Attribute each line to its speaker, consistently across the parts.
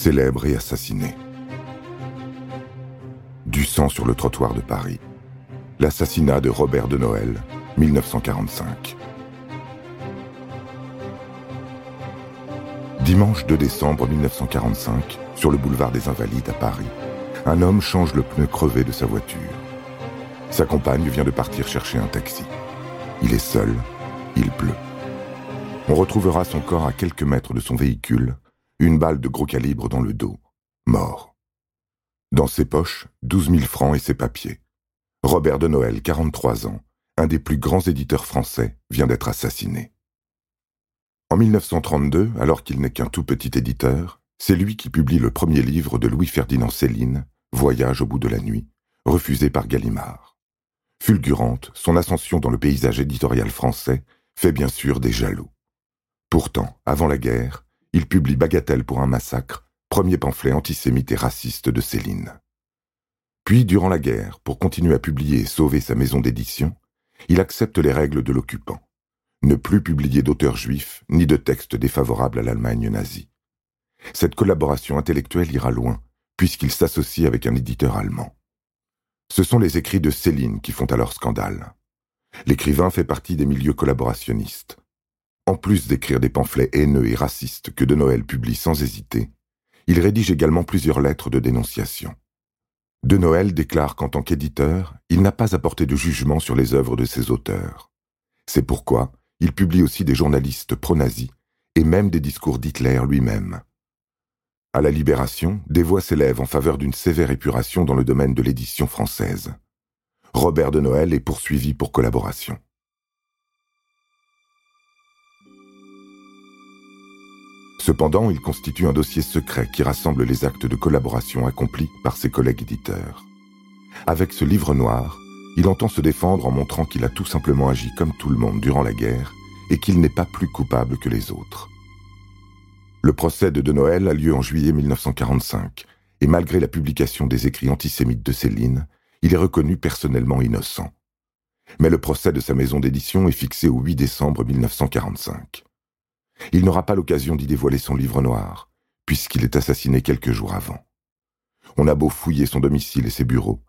Speaker 1: célèbre et assassiné. Du sang sur le trottoir de Paris. L'assassinat de Robert de Noël, 1945. Dimanche 2 décembre 1945, sur le boulevard des Invalides à Paris, un homme change le pneu crevé de sa voiture. Sa compagne vient de partir chercher un taxi. Il est seul, il pleut. On retrouvera son corps à quelques mètres de son véhicule, une balle de gros calibre dans le dos, mort. Dans ses poches, 12 000 francs et ses papiers. Robert de Noël, 43 ans, un des plus grands éditeurs français, vient d'être assassiné. En 1932, alors qu'il n'est qu'un tout petit éditeur, c'est lui qui publie le premier livre de Louis-Ferdinand Céline, Voyage au bout de la nuit, refusé par Gallimard. Fulgurante, son ascension dans le paysage éditorial français fait bien sûr des jaloux. Pourtant, avant la guerre, il publie Bagatelle pour un massacre, premier pamphlet antisémite et raciste de Céline. Puis, durant la guerre, pour continuer à publier et sauver sa maison d'édition, il accepte les règles de l'occupant. Ne plus publier d'auteurs juifs ni de textes défavorables à l'Allemagne nazie. Cette collaboration intellectuelle ira loin, puisqu'il s'associe avec un éditeur allemand. Ce sont les écrits de Céline qui font alors scandale. L'écrivain fait partie des milieux collaborationnistes. En plus d'écrire des pamphlets haineux et racistes que De Noël publie sans hésiter, il rédige également plusieurs lettres de dénonciation. De Noël déclare qu'en tant qu'éditeur, il n'a pas apporté de jugement sur les œuvres de ses auteurs. C'est pourquoi il publie aussi des journalistes pro-nazis et même des discours d'Hitler lui-même. À la Libération, des voix s'élèvent en faveur d'une sévère épuration dans le domaine de l'édition française. Robert de Noël est poursuivi pour collaboration. Cependant, il constitue un dossier secret qui rassemble les actes de collaboration accomplis par ses collègues éditeurs. Avec ce livre noir, il entend se défendre en montrant qu'il a tout simplement agi comme tout le monde durant la guerre et qu'il n'est pas plus coupable que les autres. Le procès de De Noël a lieu en juillet 1945, et malgré la publication des écrits antisémites de Céline, il est reconnu personnellement innocent. Mais le procès de sa maison d'édition est fixé au 8 décembre 1945. Il n'aura pas l'occasion d'y dévoiler son livre noir, puisqu'il est assassiné quelques jours avant. On a beau fouiller son domicile et ses bureaux,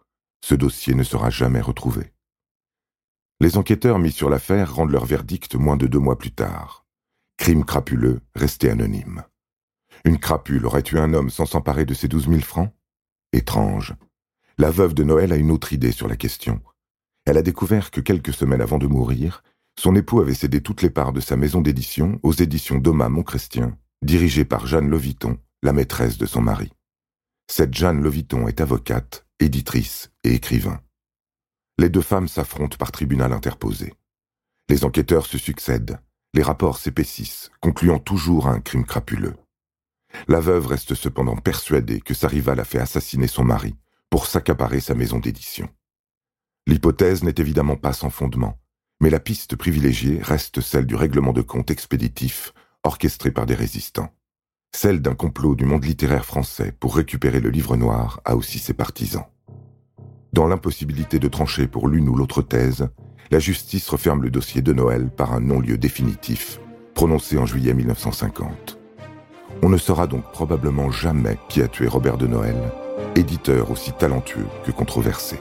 Speaker 1: ce dossier ne sera jamais retrouvé. Les enquêteurs mis sur l'affaire rendent leur verdict moins de deux mois plus tard. Crime crapuleux, resté anonyme. Une crapule aurait tué un homme sans s'emparer de ses douze mille francs? Étrange. La veuve de Noël a une autre idée sur la question. Elle a découvert que quelques semaines avant de mourir, son époux avait cédé toutes les parts de sa maison d'édition aux éditions Thomas Montchrestien, dirigées par Jeanne Loviton, la maîtresse de son mari. Cette Jeanne Loviton est avocate, éditrice et écrivain. Les deux femmes s'affrontent par tribunal interposé. Les enquêteurs se succèdent, les rapports s'épaississent, concluant toujours à un crime crapuleux. La veuve reste cependant persuadée que sa rivale a fait assassiner son mari pour s'accaparer sa maison d'édition. L'hypothèse n'est évidemment pas sans fondement, mais la piste privilégiée reste celle du règlement de compte expéditif orchestré par des résistants. Celle d'un complot du monde littéraire français pour récupérer le livre noir a aussi ses partisans. Dans l'impossibilité de trancher pour l'une ou l'autre thèse, la justice referme le dossier de Noël par un non-lieu définitif, prononcé en juillet 1950. On ne saura donc probablement jamais qui a tué Robert de Noël, éditeur aussi talentueux que controversé.